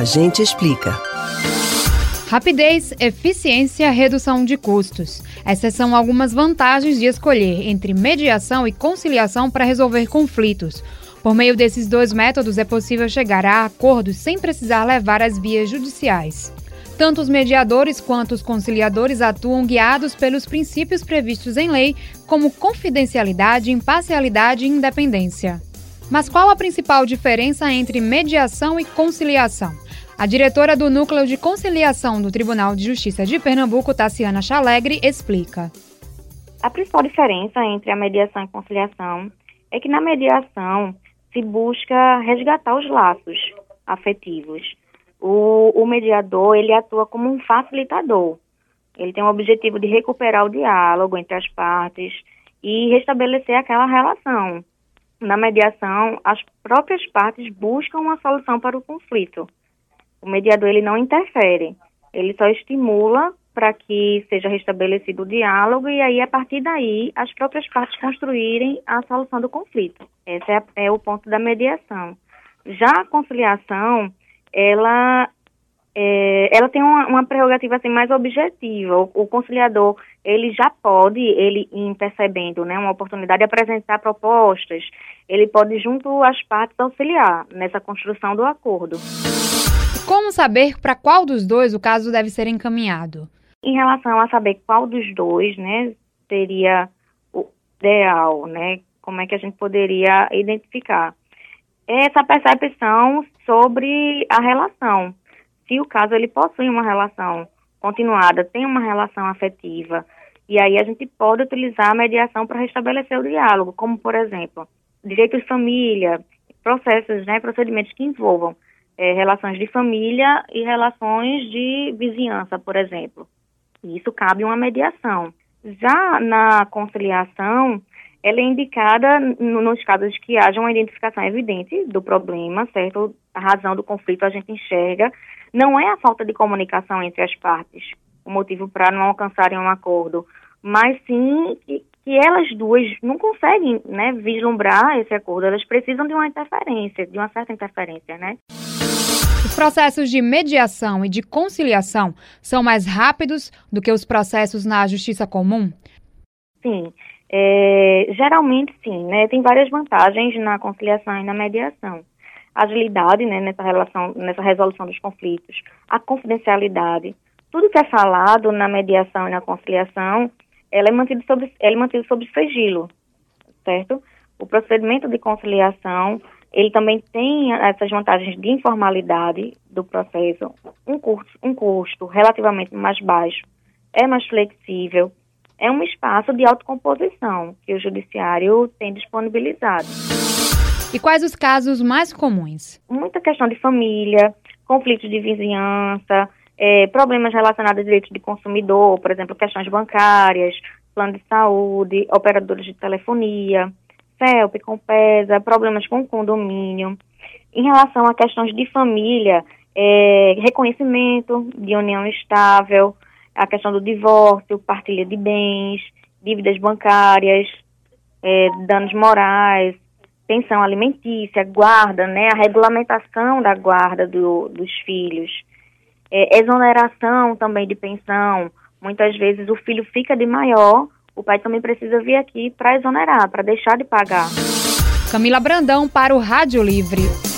A gente explica. Rapidez, eficiência, redução de custos. Essas são algumas vantagens de escolher entre mediação e conciliação para resolver conflitos. Por meio desses dois métodos é possível chegar a acordos sem precisar levar às vias judiciais. Tanto os mediadores quanto os conciliadores atuam guiados pelos princípios previstos em lei, como confidencialidade, imparcialidade e independência. Mas qual a principal diferença entre mediação e conciliação? A diretora do Núcleo de Conciliação do Tribunal de Justiça de Pernambuco, Tassiana Chalegre, explica. A principal diferença entre a mediação e a conciliação é que na mediação se busca resgatar os laços afetivos. O, o mediador, ele atua como um facilitador. Ele tem o objetivo de recuperar o diálogo entre as partes e restabelecer aquela relação na mediação, as próprias partes buscam uma solução para o conflito. O mediador ele não interfere, ele só estimula para que seja restabelecido o diálogo e aí a partir daí as próprias partes construírem a solução do conflito. Esse é, é o ponto da mediação. Já a conciliação, ela é, ela tem uma, uma, prerrogativa assim mais objetiva. O, o, conciliador ele já pode, ele ir percebendo, né, uma oportunidade de apresentar propostas, ele pode junto às partes auxiliar nessa construção do acordo. Como saber para qual dos dois o caso deve ser encaminhado? Em relação a saber qual dos dois, né, seria o ideal, né? Como é que a gente poderia identificar? Essa percepção sobre a relação se o caso ele possui uma relação continuada, tem uma relação afetiva, e aí a gente pode utilizar a mediação para restabelecer o diálogo, como por exemplo, direito de família, processos, né, procedimentos que envolvam é, relações de família e relações de vizinhança, por exemplo. Isso cabe uma mediação. Já na conciliação, ela é indicada nos casos que haja uma identificação evidente do problema, certo? A razão do conflito a gente enxerga. Não é a falta de comunicação entre as partes o motivo para não alcançarem um acordo, mas sim que, que elas duas não conseguem né, vislumbrar esse acordo. Elas precisam de uma interferência, de uma certa interferência, né? Os processos de mediação e de conciliação são mais rápidos do que os processos na justiça comum? Sim, é, geralmente sim, né? Tem várias vantagens na conciliação e na mediação. Agilidade, né, nessa relação, nessa resolução dos conflitos, a confidencialidade, tudo que é falado na mediação e na conciliação, ela é mantido sob, ela é mantido sob sigilo, certo? O procedimento de conciliação, ele também tem essas vantagens de informalidade do processo, um custo, um custo relativamente mais baixo, é mais flexível, é um espaço de autocomposição que o judiciário tem disponibilizado. E quais os casos mais comuns? Muita questão de família, conflitos de vizinhança, é, problemas relacionados a direitos de consumidor, por exemplo, questões bancárias, plano de saúde, operadores de telefonia, CELP, Compesa, problemas com condomínio. Em relação a questões de família, é, reconhecimento de união estável, a questão do divórcio, partilha de bens, dívidas bancárias, é, danos morais, pensão alimentícia, guarda, né, a regulamentação da guarda do, dos filhos, é, exoneração também de pensão. Muitas vezes o filho fica de maior, o pai também precisa vir aqui para exonerar, para deixar de pagar. Camila Brandão para o Rádio Livre.